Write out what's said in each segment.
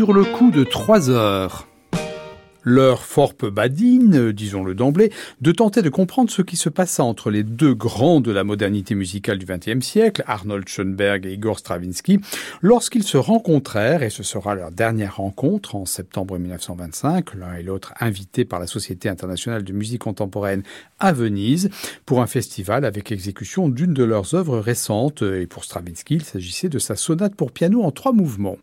sur le coup de trois heures. L'heure fort peu badine, disons-le d'emblée, de tenter de comprendre ce qui se passa entre les deux grands de la modernité musicale du XXe siècle, Arnold Schoenberg et Igor Stravinsky, lorsqu'ils se rencontrèrent, et ce sera leur dernière rencontre en septembre 1925, l'un et l'autre invités par la Société internationale de musique contemporaine à Venise, pour un festival avec exécution d'une de leurs œuvres récentes, et pour Stravinsky, il s'agissait de sa sonate pour piano en trois mouvements.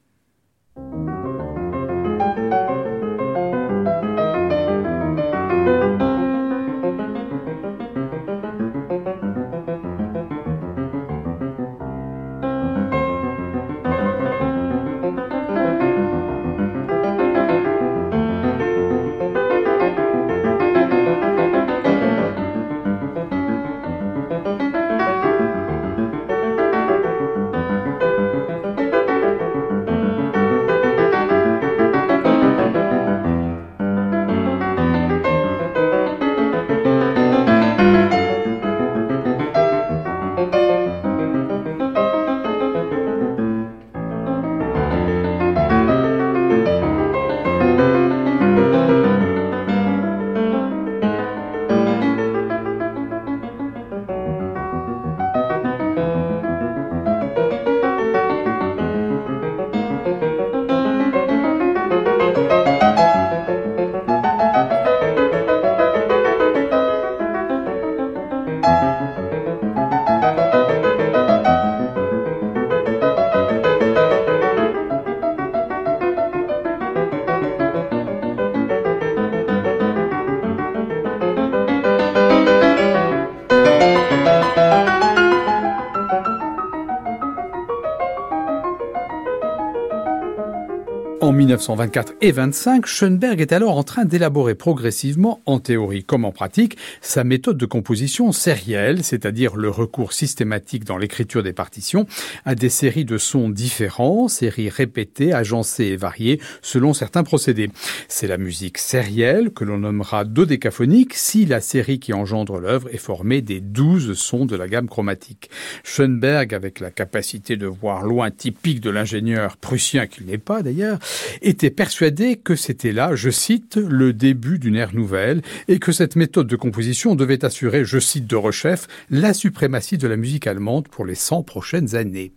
1924 et 25, Schoenberg est alors en train d'élaborer progressivement, en théorie comme en pratique, sa méthode de composition sérielle, c'est-à-dire le recours systématique dans l'écriture des partitions à des séries de sons différents, séries répétées, agencées et variées selon certains procédés. C'est la musique sérielle que l'on nommera dodécaphonique si la série qui engendre l'œuvre est formée des douze sons de la gamme chromatique. Schoenberg, avec la capacité de voir loin typique de l'ingénieur prussien qu'il n'est pas d'ailleurs, était persuadé que c'était là, je cite, le début d'une ère nouvelle et que cette méthode de composition devait assurer, je cite de rechef, la suprématie de la musique allemande pour les 100 prochaines années.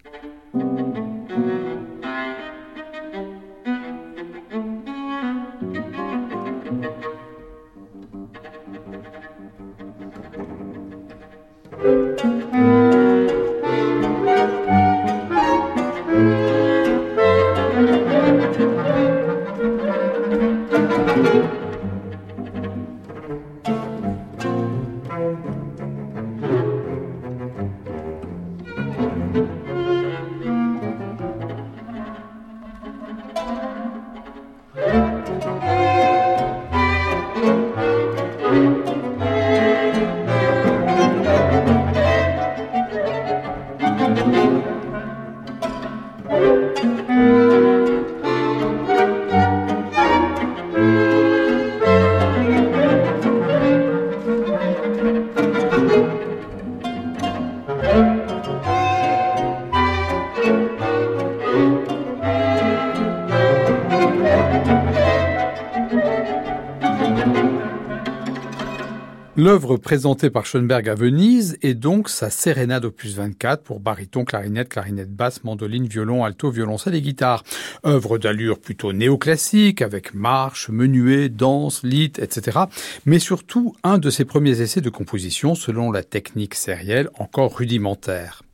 L'œuvre présentée par Schoenberg à Venise est donc sa Sérénade opus 24 pour baryton, clarinette, clarinette basse, mandoline, violon, alto, violoncelle et guitare. Œuvre d'allure plutôt néoclassique avec marche, menuet, danse, lit, etc. Mais surtout un de ses premiers essais de composition selon la technique sérielle encore rudimentaire.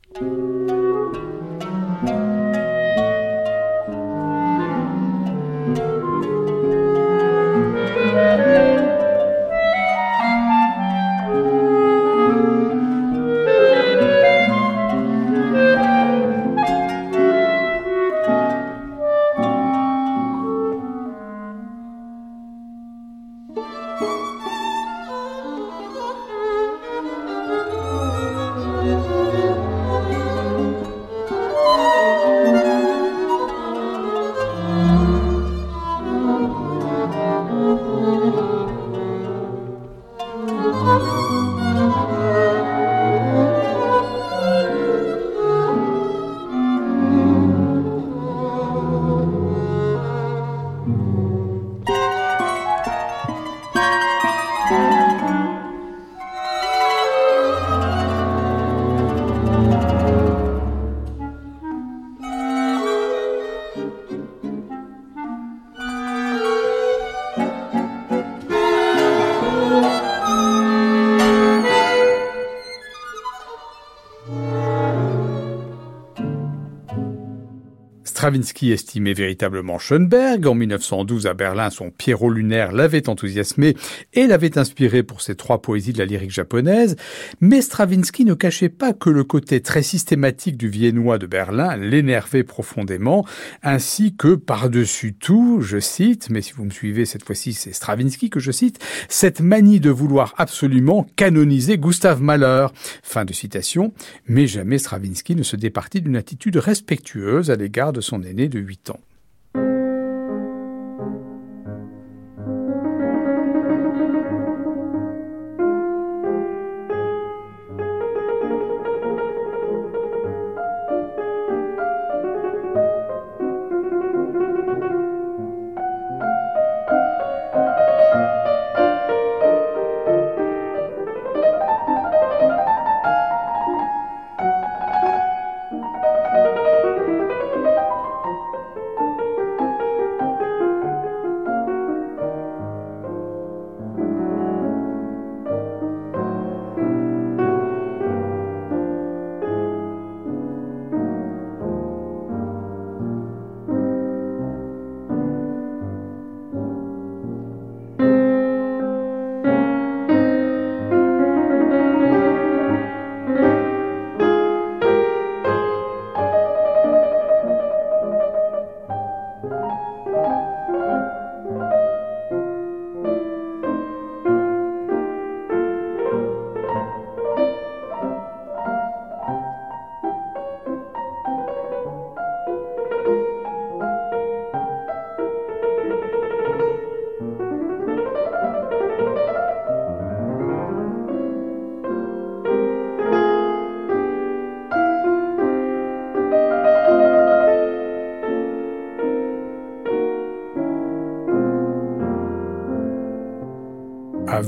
Stravinsky estimait véritablement Schoenberg. En 1912, à Berlin, son Pierrot lunaire l'avait enthousiasmé et l'avait inspiré pour ses trois poésies de la lyrique japonaise. Mais Stravinsky ne cachait pas que le côté très systématique du viennois de Berlin l'énervait profondément, ainsi que par-dessus tout, je cite, mais si vous me suivez cette fois-ci, c'est Stravinsky que je cite, cette manie de vouloir absolument canoniser Gustave Mahler. Fin de citation. Mais jamais Stravinsky ne se départit d'une attitude respectueuse à l'égard de son aîné de 8 ans.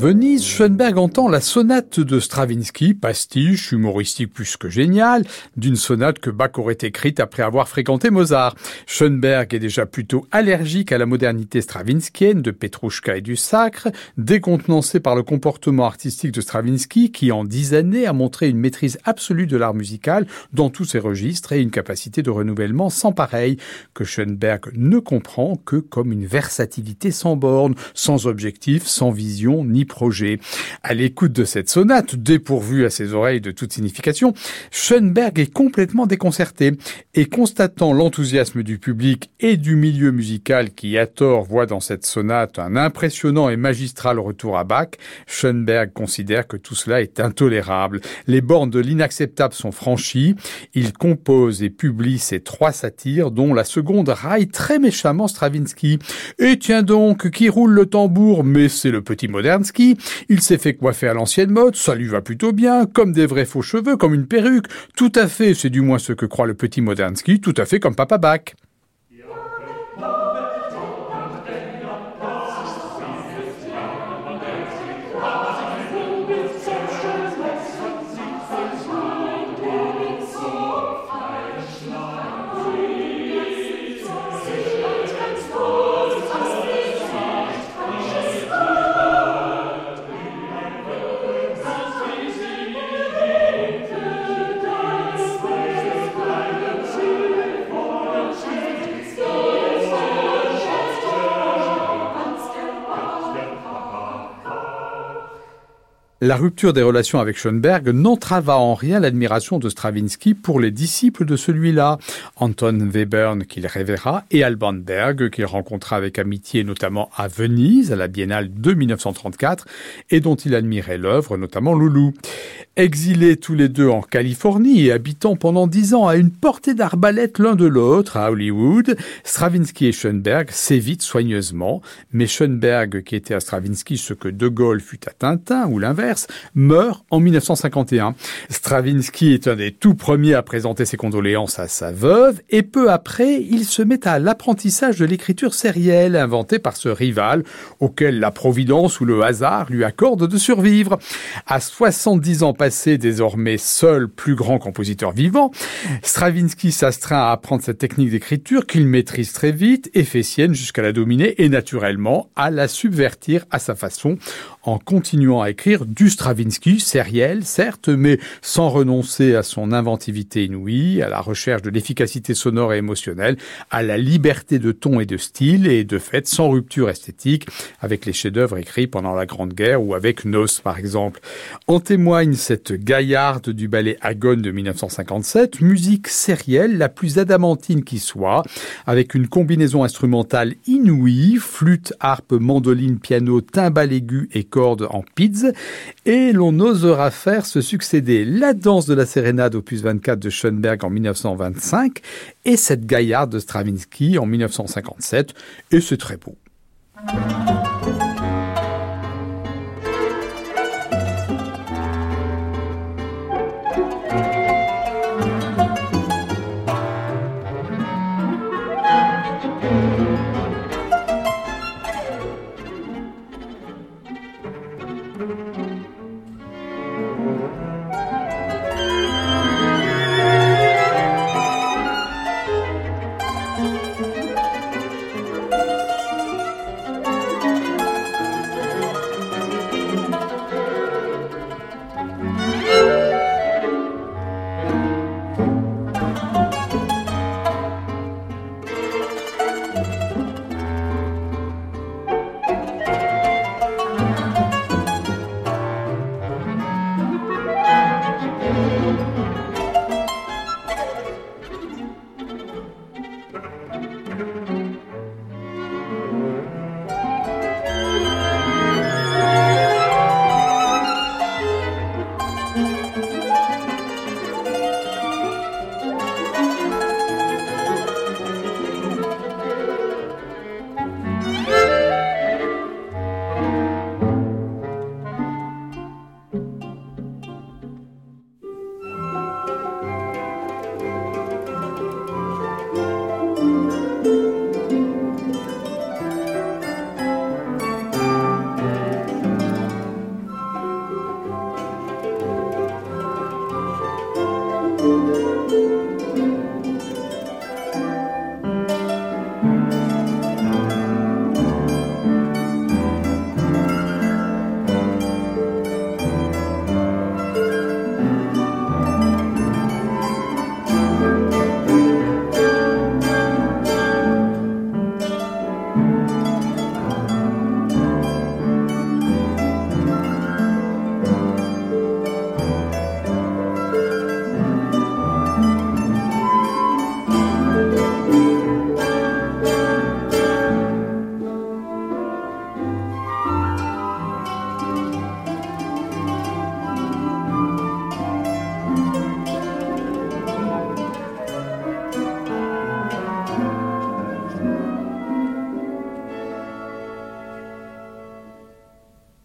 Venise, Schoenberg entend la sonate de Stravinsky, pastiche, humoristique plus que géniale, d'une sonate que Bach aurait écrite après avoir fréquenté Mozart. Schoenberg est déjà plutôt allergique à la modernité stravinskienne de Petrouchka et du Sacre, décontenancé par le comportement artistique de Stravinsky qui, en dix années, a montré une maîtrise absolue de l'art musical dans tous ses registres et une capacité de renouvellement sans pareil, que Schoenberg ne comprend que comme une versatilité sans borne, sans objectif, sans vision, ni projet. À l'écoute de cette sonate, dépourvue à ses oreilles de toute signification, Schoenberg est complètement déconcerté et constatant l'enthousiasme du public et du milieu musical qui à tort voit dans cette sonate un impressionnant et magistral retour à Bach, Schoenberg considère que tout cela est intolérable. Les bornes de l'inacceptable sont franchies. Il compose et publie ces trois satires dont la seconde raille très méchamment Stravinsky. Et tiens donc, qui roule le tambour, mais c'est le petit il s'est fait coiffer à l'ancienne mode, ça lui va plutôt bien, comme des vrais faux cheveux, comme une perruque. Tout à fait, c'est du moins ce que croit le petit Modernsky, tout à fait comme Papa Bach. La rupture des relations avec Schoenberg n'entrava en rien l'admiration de Stravinsky pour les disciples de celui-là, Anton Webern qu'il révéra et Alban Berg qu'il rencontra avec amitié notamment à Venise à la Biennale de 1934 et dont il admirait l'œuvre, notamment Loulou. Exilés tous les deux en Californie et habitant pendant dix ans à une portée d'arbalète l'un de l'autre à Hollywood, Stravinsky et Schoenberg s'évitent soigneusement, mais Schoenberg qui était à Stravinsky ce que De Gaulle fut à Tintin ou l'inverse, meurt en 1951. Stravinsky est un des tout premiers à présenter ses condoléances à sa veuve et peu après, il se met à l'apprentissage de l'écriture sérielle inventée par ce rival auquel la providence ou le hasard lui accorde de survivre. À 70 ans passés, désormais seul plus grand compositeur vivant, Stravinsky s'astreint à apprendre cette technique d'écriture qu'il maîtrise très vite et fait sienne jusqu'à la dominer et naturellement à la subvertir à sa façon en continuant à écrire du Stravinsky, sériel, certes, mais sans renoncer à son inventivité inouïe, à la recherche de l'efficacité sonore et émotionnelle, à la liberté de ton et de style, et de fait sans rupture esthétique, avec les chefs-d'œuvre écrits pendant la Grande Guerre ou avec Nos, par exemple. En témoigne cette gaillarde du ballet Agone de 1957, musique sérielle, la plus adamantine qui soit, avec une combinaison instrumentale inouïe, flûte, harpe, mandoline, piano, timbale aigu et en pizz, et l'on osera faire se succéder la danse de la sérénade opus 24 de Schoenberg en 1925 et cette gaillarde de Stravinsky en 1957, et c'est très beau.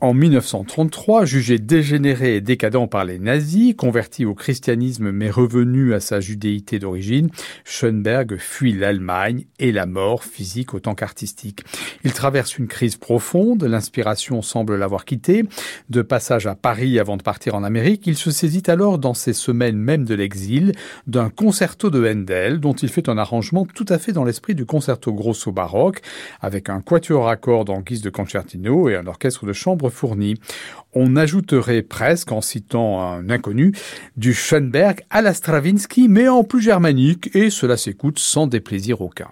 En 1933, jugé dégénéré et décadent par les nazis, converti au christianisme mais revenu à sa judéité d'origine, Schoenberg fuit l'Allemagne et la mort physique autant qu'artistique. Il traverse une crise profonde, l'inspiration semble l'avoir quitté. De passage à Paris avant de partir en Amérique, il se saisit alors dans ces semaines même de l'exil d'un concerto de Handel dont il fait un arrangement tout à fait dans l'esprit du concerto grosso baroque avec un quatuor à cordes en guise de concertino et un orchestre de chambre fourni. On ajouterait presque, en citant un inconnu, du Schoenberg à la Stravinsky, mais en plus germanique, et cela s'écoute sans déplaisir aucun.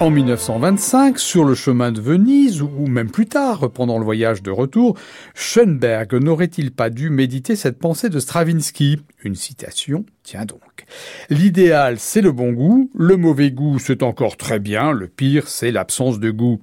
En 1925, sur le chemin de Venise, ou même plus tard, pendant le voyage de retour, Schoenberg n'aurait-il pas dû méditer cette pensée de Stravinsky? Une citation, tiens donc. L'idéal, c'est le bon goût, le mauvais goût, c'est encore très bien, le pire, c'est l'absence de goût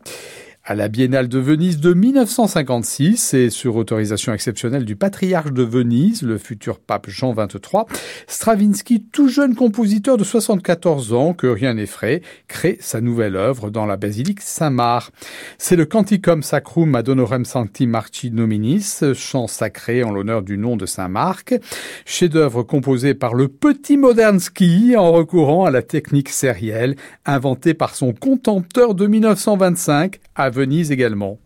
à la Biennale de Venise de 1956 et sur autorisation exceptionnelle du patriarche de Venise, le futur pape Jean XXIII, Stravinsky, tout jeune compositeur de 74 ans, que rien n'effraie, crée sa nouvelle œuvre dans la basilique Saint-Marc. C'est le Canticum Sacrum ad honorem sancti marci nominis, chant sacré en l'honneur du nom de Saint-Marc, chef-d'œuvre composé par le petit Modernsky en recourant à la technique sérielle inventée par son contempteur de 1925 à Venise également.